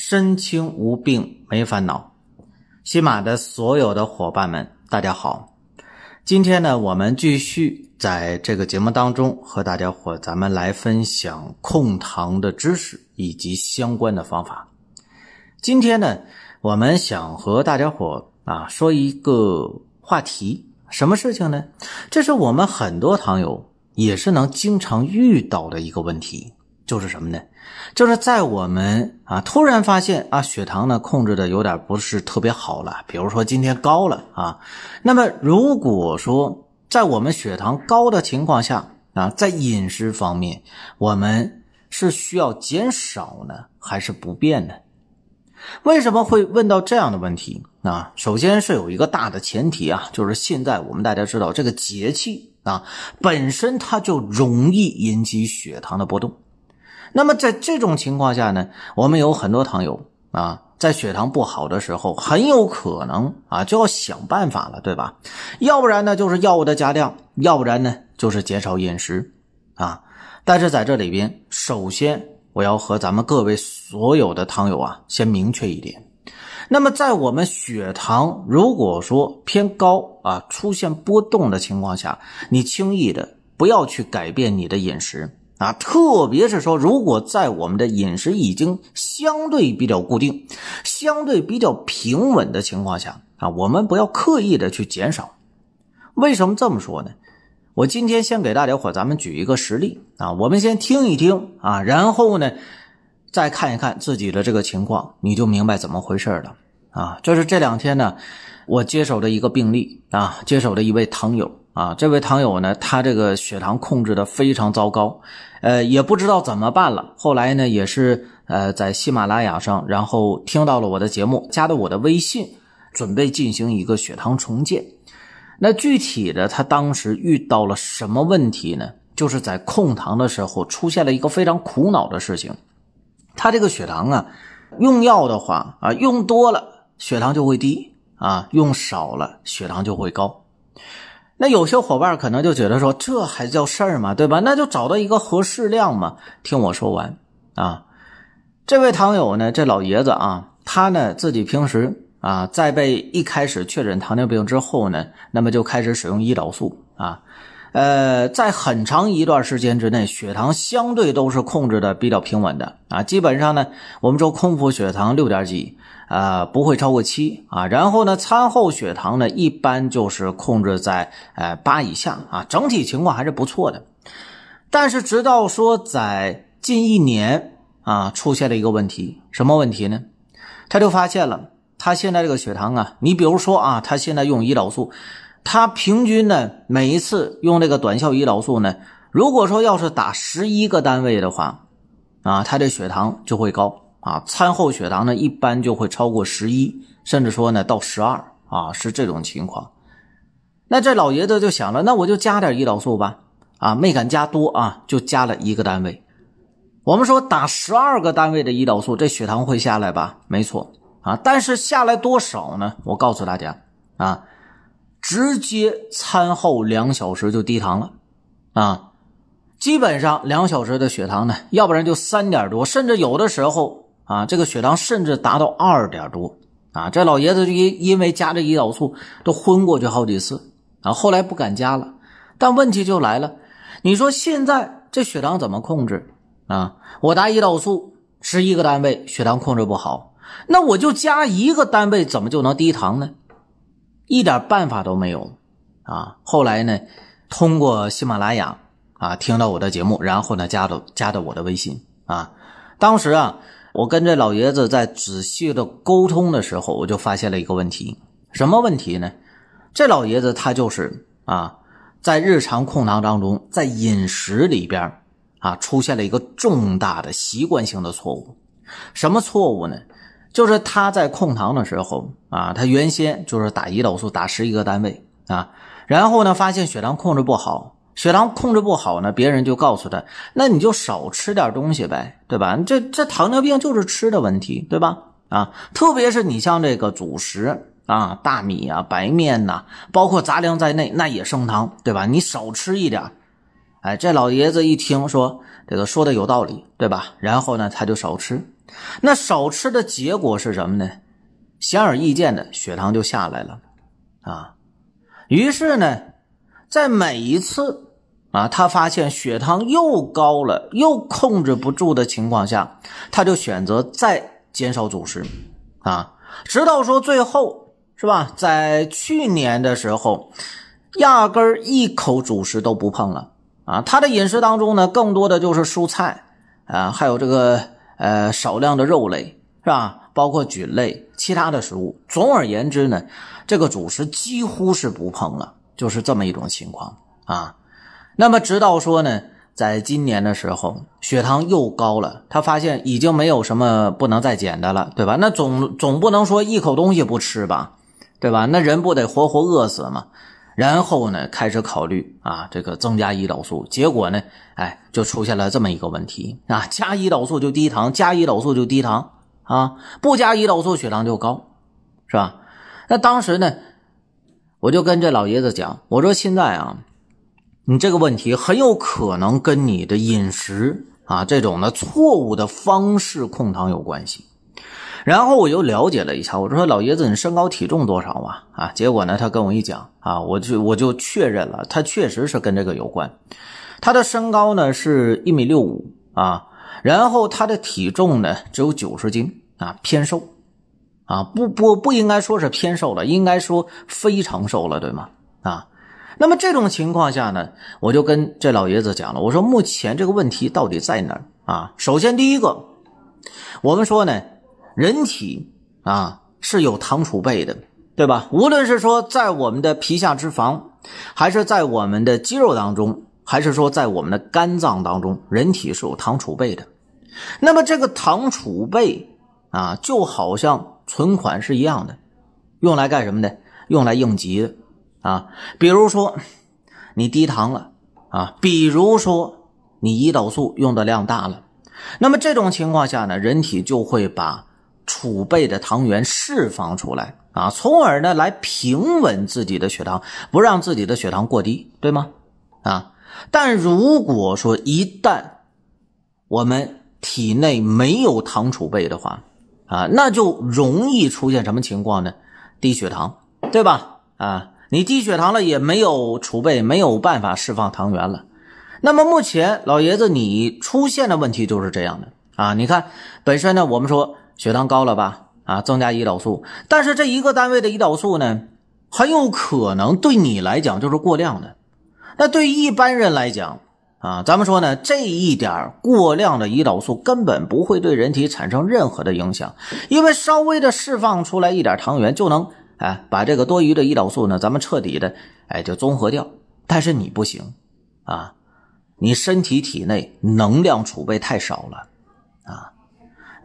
身轻无病没烦恼，喜马的所有的伙伴们，大家好。今天呢，我们继续在这个节目当中和大家伙咱们来分享控糖的知识以及相关的方法。今天呢，我们想和大家伙啊说一个话题，什么事情呢？这是我们很多糖友也是能经常遇到的一个问题。就是什么呢？就是在我们啊突然发现啊血糖呢控制的有点不是特别好了，比如说今天高了啊，那么如果说在我们血糖高的情况下啊，在饮食方面我们是需要减少呢，还是不变呢？为什么会问到这样的问题啊？首先是有一个大的前提啊，就是现在我们大家知道这个节气啊本身它就容易引起血糖的波动。那么在这种情况下呢，我们有很多糖友啊，在血糖不好的时候，很有可能啊就要想办法了，对吧？要不然呢就是药物的加量，要不然呢就是减少饮食啊。但是在这里边，首先我要和咱们各位所有的糖友啊，先明确一点。那么在我们血糖如果说偏高啊，出现波动的情况下，你轻易的不要去改变你的饮食。啊，特别是说，如果在我们的饮食已经相对比较固定、相对比较平稳的情况下啊，我们不要刻意的去减少。为什么这么说呢？我今天先给大家伙咱们举一个实例啊，我们先听一听啊，然后呢，再看一看自己的这个情况，你就明白怎么回事了啊。这是这两天呢，我接手的一个病例啊，接手的一位糖友。啊，这位糖友呢，他这个血糖控制的非常糟糕，呃，也不知道怎么办了。后来呢，也是呃在喜马拉雅上，然后听到了我的节目，加的我的微信，准备进行一个血糖重建。那具体的，他当时遇到了什么问题呢？就是在控糖的时候出现了一个非常苦恼的事情。他这个血糖啊，用药的话啊，用多了血糖就会低啊，用少了血糖就会高。那有些伙伴可能就觉得说，这还叫事儿吗？对吧？那就找到一个合适量嘛。听我说完啊，这位糖友呢，这老爷子啊，他呢自己平时啊，在被一开始确诊糖尿病之后呢，那么就开始使用胰岛素啊，呃，在很长一段时间之内，血糖相对都是控制的比较平稳的啊，基本上呢，我们说空腹血糖六点几。啊，不会超过七啊，然后呢，餐后血糖呢，一般就是控制在呃八以下啊，整体情况还是不错的。但是直到说在近一年啊，出现了一个问题，什么问题呢？他就发现了，他现在这个血糖啊，你比如说啊，他现在用胰岛素，他平均呢每一次用这个短效胰岛素呢，如果说要是打十一个单位的话，啊，他这血糖就会高。啊，餐后血糖呢，一般就会超过十一，甚至说呢到十二啊，是这种情况。那这老爷子就想了，那我就加点胰岛素吧。啊，没敢加多啊，就加了一个单位。我们说打十二个单位的胰岛素，这血糖会下来吧？没错啊，但是下来多少呢？我告诉大家啊，直接餐后两小时就低糖了啊，基本上两小时的血糖呢，要不然就三点多，甚至有的时候。啊，这个血糖甚至达到二点多啊！这老爷子因因为加这胰岛素都昏过去好几次啊，后来不敢加了。但问题就来了，你说现在这血糖怎么控制啊？我打胰岛素十一个单位，血糖控制不好，那我就加一个单位，怎么就能低糖呢？一点办法都没有啊！后来呢，通过喜马拉雅啊听到我的节目，然后呢加的加的我的微信啊，当时啊。我跟这老爷子在仔细的沟通的时候，我就发现了一个问题，什么问题呢？这老爷子他就是啊，在日常控糖当中，在饮食里边啊，出现了一个重大的习惯性的错误。什么错误呢？就是他在控糖的时候啊，他原先就是打胰岛素打十一个单位啊，然后呢发现血糖控制不好，血糖控制不好呢，别人就告诉他，那你就少吃点东西呗，对吧？这这糖尿病就是吃的问题，对吧？啊，特别是你像这个主食啊，大米啊、白面呐，包括杂粮在内，那也升糖，对吧？你少吃一点。哎，这老爷子一听说这个说的有道理，对吧？然后呢，他就少吃。那少吃的结果是什么呢？显而易见的，血糖就下来了啊。于是呢，在每一次啊，他发现血糖又高了，又控制不住的情况下，他就选择再减少主食啊，直到说最后是吧？在去年的时候，压根儿一口主食都不碰了啊。他的饮食当中呢，更多的就是蔬菜啊，还有这个。呃，少量的肉类是吧？包括菌类、其他的食物。总而言之呢，这个主食几乎是不碰了，就是这么一种情况啊。那么直到说呢，在今年的时候，血糖又高了，他发现已经没有什么不能再减的了，对吧？那总总不能说一口东西不吃吧，对吧？那人不得活活饿死吗？然后呢，开始考虑啊，这个增加胰岛素，结果呢，哎，就出现了这么一个问题啊，加胰岛素就低糖，加胰岛素就低糖啊，不加胰岛素血糖就高，是吧？那当时呢，我就跟这老爷子讲，我说现在啊，你这个问题很有可能跟你的饮食啊这种的错误的方式控糖有关系。然后我又了解了一下，我说老爷子，你身高体重多少啊？啊，结果呢，他跟我一讲啊，我就我就确认了，他确实是跟这个有关。他的身高呢是一米六五啊，然后他的体重呢只有九十斤啊，偏瘦啊，不不不应该说是偏瘦了，应该说非常瘦了，对吗？啊，那么这种情况下呢，我就跟这老爷子讲了，我说目前这个问题到底在哪儿啊？首先第一个，我们说呢。人体啊是有糖储备的，对吧？无论是说在我们的皮下脂肪，还是在我们的肌肉当中，还是说在我们的肝脏当中，人体是有糖储备的。那么这个糖储备啊，就好像存款是一样的，用来干什么的？用来应急的啊。比如说你低糖了啊，比如说你胰岛素用的量大了，那么这种情况下呢，人体就会把储备的糖原释放出来啊，从而呢来平稳自己的血糖，不让自己的血糖过低，对吗？啊，但如果说一旦我们体内没有糖储备的话啊，那就容易出现什么情况呢？低血糖，对吧？啊，你低血糖了也没有储备，没有办法释放糖原了。那么目前老爷子你出现的问题就是这样的啊，你看本身呢，我们说。血糖高了吧？啊，增加胰岛素，但是这一个单位的胰岛素呢，很有可能对你来讲就是过量的。那对一般人来讲，啊，咱们说呢，这一点过量的胰岛素根本不会对人体产生任何的影响，因为稍微的释放出来一点糖原就能，哎，把这个多余的胰岛素呢，咱们彻底的，哎，就综合掉。但是你不行，啊，你身体体内能量储备太少了，啊。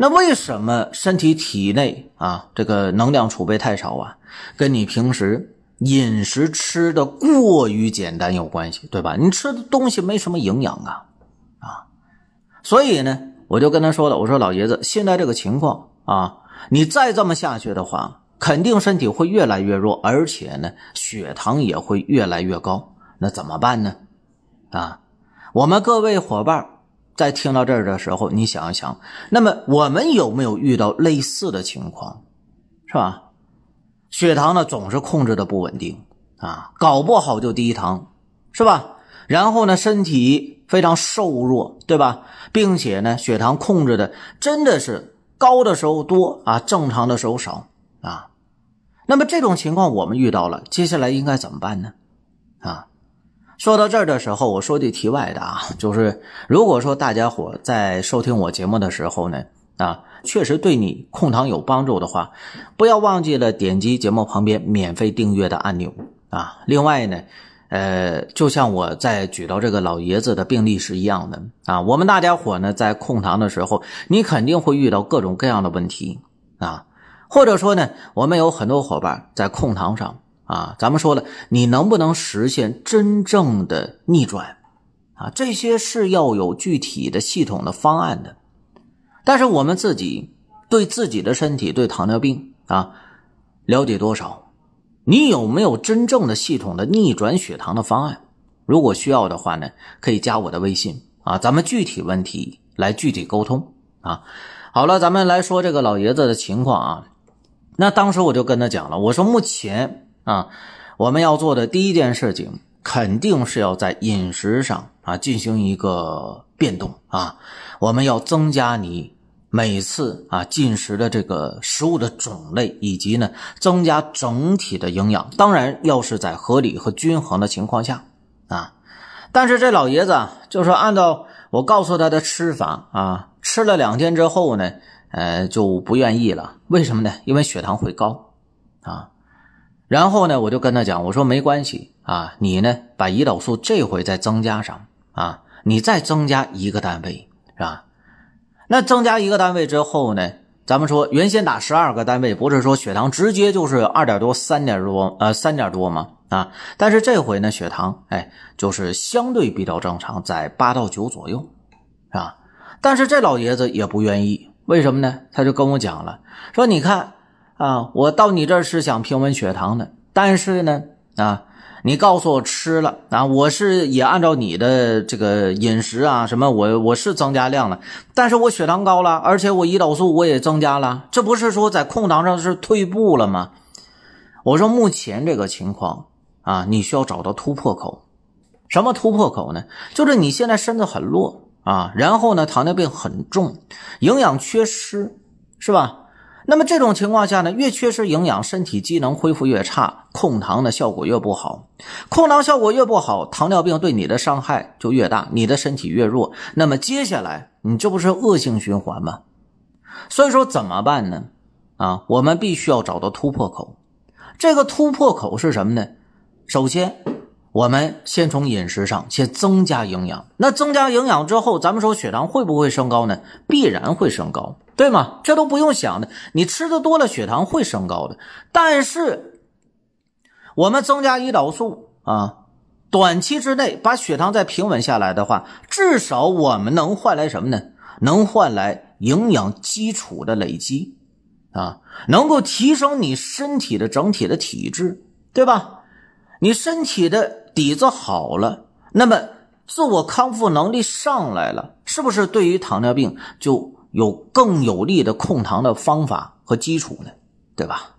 那为什么身体体内啊这个能量储备太少啊？跟你平时饮食吃的过于简单有关系，对吧？你吃的东西没什么营养啊，啊，所以呢，我就跟他说了，我说老爷子，现在这个情况啊，你再这么下去的话，肯定身体会越来越弱，而且呢，血糖也会越来越高，那怎么办呢？啊，我们各位伙伴。在听到这儿的时候，你想一想，那么我们有没有遇到类似的情况，是吧？血糖呢总是控制的不稳定啊，搞不好就低糖，是吧？然后呢，身体非常瘦弱，对吧？并且呢，血糖控制的真的是高的时候多啊，正常的时候少啊。那么这种情况我们遇到了，接下来应该怎么办呢？啊？说到这儿的时候，我说句题外的啊，就是如果说大家伙在收听我节目的时候呢，啊，确实对你控糖有帮助的话，不要忘记了点击节目旁边免费订阅的按钮啊。另外呢，呃，就像我在举到这个老爷子的病例是一样的啊，我们大家伙呢在控糖的时候，你肯定会遇到各种各样的问题啊。或者说呢，我们有很多伙伴在控糖上啊，咱们说了，你能不能实现真正的逆转啊？这些是要有具体的系统的方案的。但是我们自己对自己的身体，对糖尿病啊，了解多少？你有没有真正的系统的逆转血糖的方案？如果需要的话呢，可以加我的微信啊，咱们具体问题来具体沟通啊。好了，咱们来说这个老爷子的情况啊。那当时我就跟他讲了，我说目前啊，我们要做的第一件事情，肯定是要在饮食上啊进行一个变动啊，我们要增加你每次啊进食的这个食物的种类，以及呢增加整体的营养，当然要是在合理和均衡的情况下啊。但是这老爷子就说，按照我告诉他的吃法啊，吃了两天之后呢。呃，就不愿意了，为什么呢？因为血糖会高，啊，然后呢，我就跟他讲，我说没关系啊，你呢把胰岛素这回再增加上啊，你再增加一个单位是吧？那增加一个单位之后呢，咱们说原先打十二个单位，不是说血糖直接就是二点多、三点多，呃，三点多吗？啊，但是这回呢，血糖哎，就是相对比较正常，在八到九左右，是吧？但是这老爷子也不愿意。为什么呢？他就跟我讲了，说你看啊，我到你这儿是想平稳血糖的，但是呢，啊，你告诉我吃了啊，我是也按照你的这个饮食啊，什么我我是增加量了，但是我血糖高了，而且我胰岛素我也增加了，这不是说在控糖上是退步了吗？我说目前这个情况啊，你需要找到突破口，什么突破口呢？就是你现在身子很弱。啊，然后呢，糖尿病很重，营养缺失，是吧？那么这种情况下呢，越缺失营养，身体机能恢复越差，控糖的效果越不好，控糖效果越不好，糖尿病对你的伤害就越大，你的身体越弱。那么接下来，你这不是恶性循环吗？所以说怎么办呢？啊，我们必须要找到突破口。这个突破口是什么呢？首先。我们先从饮食上先增加营养，那增加营养之后，咱们说血糖会不会升高呢？必然会升高，对吗？这都不用想的，你吃的多了，血糖会升高的。但是我们增加胰岛素啊，短期之内把血糖再平稳下来的话，至少我们能换来什么呢？能换来营养基础的累积啊，能够提升你身体的整体的体质，对吧？你身体的。底子好了，那么自我康复能力上来了，是不是对于糖尿病就有更有利的控糖的方法和基础呢？对吧？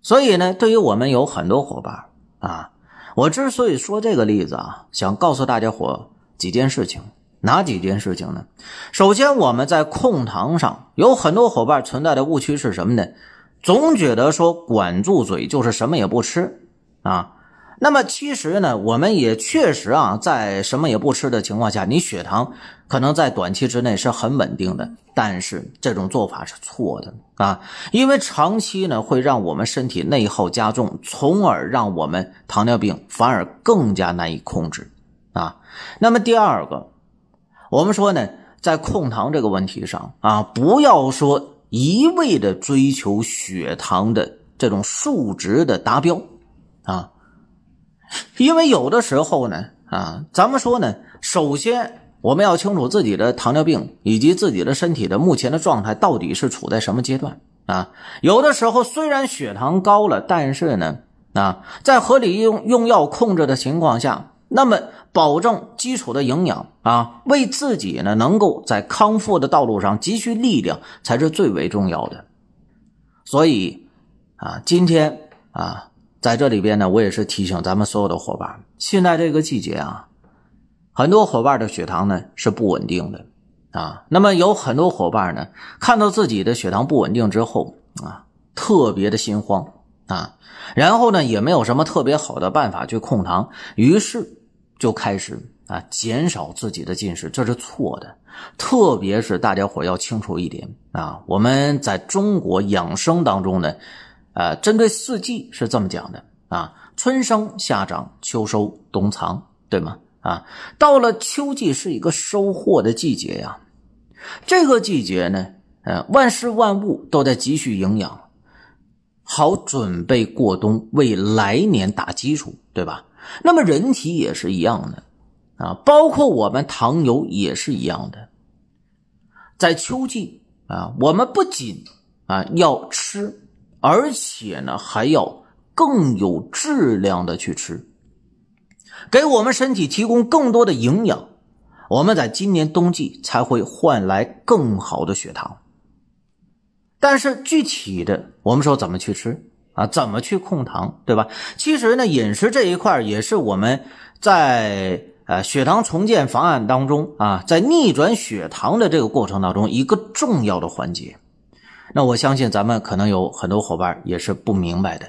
所以呢，对于我们有很多伙伴啊，我之所以说这个例子啊，想告诉大家伙几件事情，哪几件事情呢？首先，我们在控糖上有很多伙伴存在的误区是什么呢？总觉得说管住嘴就是什么也不吃啊。那么其实呢，我们也确实啊，在什么也不吃的情况下，你血糖可能在短期之内是很稳定的。但是这种做法是错的啊，因为长期呢会让我们身体内耗加重，从而让我们糖尿病反而更加难以控制啊。那么第二个，我们说呢，在控糖这个问题上啊，不要说一味的追求血糖的这种数值的达标啊。因为有的时候呢，啊，咱们说呢，首先我们要清楚自己的糖尿病以及自己的身体的目前的状态到底是处在什么阶段啊。有的时候虽然血糖高了，但是呢，啊，在合理用用药控制的情况下，那么保证基础的营养啊，为自己呢能够在康复的道路上积蓄力量，才是最为重要的。所以啊，今天啊。在这里边呢，我也是提醒咱们所有的伙伴，现在这个季节啊，很多伙伴的血糖呢是不稳定的啊。那么有很多伙伴呢，看到自己的血糖不稳定之后啊，特别的心慌啊，然后呢也没有什么特别好的办法去控糖，于是就开始啊减少自己的进食，这是错的。特别是大家伙要清楚一点啊，我们在中国养生当中呢。呃，针对四季是这么讲的啊，春生夏长秋收冬藏，对吗？啊，到了秋季是一个收获的季节呀。这个季节呢，呃，万事万物都在积蓄营养，好准备过冬，为来年打基础，对吧？那么人体也是一样的啊，包括我们糖油也是一样的，在秋季啊，我们不仅啊要吃，而且呢还要更有质量的去吃，给我们身体提供更多的营养，我们在今年冬季才会换来更好的血糖。但是具体的，我们说怎么去吃？啊，怎么去控糖，对吧？其实呢，饮食这一块也是我们在呃血糖重建方案当中啊，在逆转血糖的这个过程当中一个重要的环节。那我相信咱们可能有很多伙伴也是不明白的，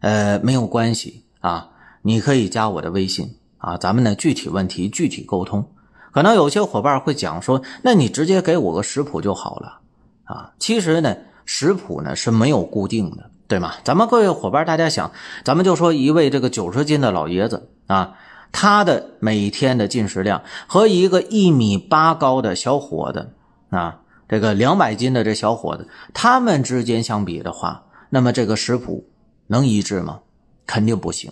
呃，没有关系啊，你可以加我的微信啊，咱们呢具体问题具体沟通。可能有些伙伴会讲说，那你直接给我个食谱就好了啊。其实呢，食谱呢是没有固定的。对吗？咱们各位伙伴，大家想，咱们就说一位这个九十斤的老爷子啊，他的每天的进食量和一个一米八高的小伙子啊，这个两百斤的这小伙子，他们之间相比的话，那么这个食谱能一致吗？肯定不行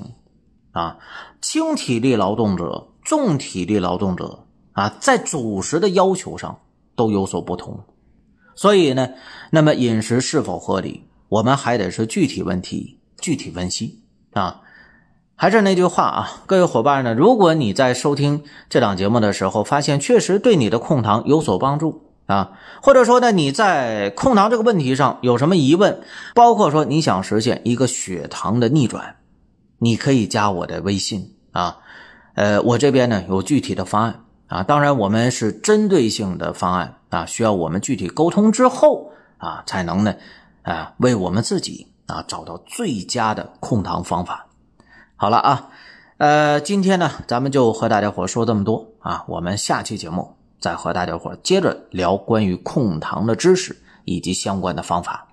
啊！轻体力劳动者、重体力劳动者啊，在主食的要求上都有所不同，所以呢，那么饮食是否合理？我们还得是具体问题具体分析啊！还是那句话啊，各位伙伴呢，如果你在收听这档节目的时候，发现确实对你的控糖有所帮助啊，或者说呢你在控糖这个问题上有什么疑问，包括说你想实现一个血糖的逆转，你可以加我的微信啊，呃，我这边呢有具体的方案啊，当然我们是针对性的方案啊，需要我们具体沟通之后啊，才能呢。啊，为我们自己啊找到最佳的控糖方法。好了啊，呃，今天呢，咱们就和大家伙说这么多啊。我们下期节目再和大家伙接着聊关于控糖的知识以及相关的方法。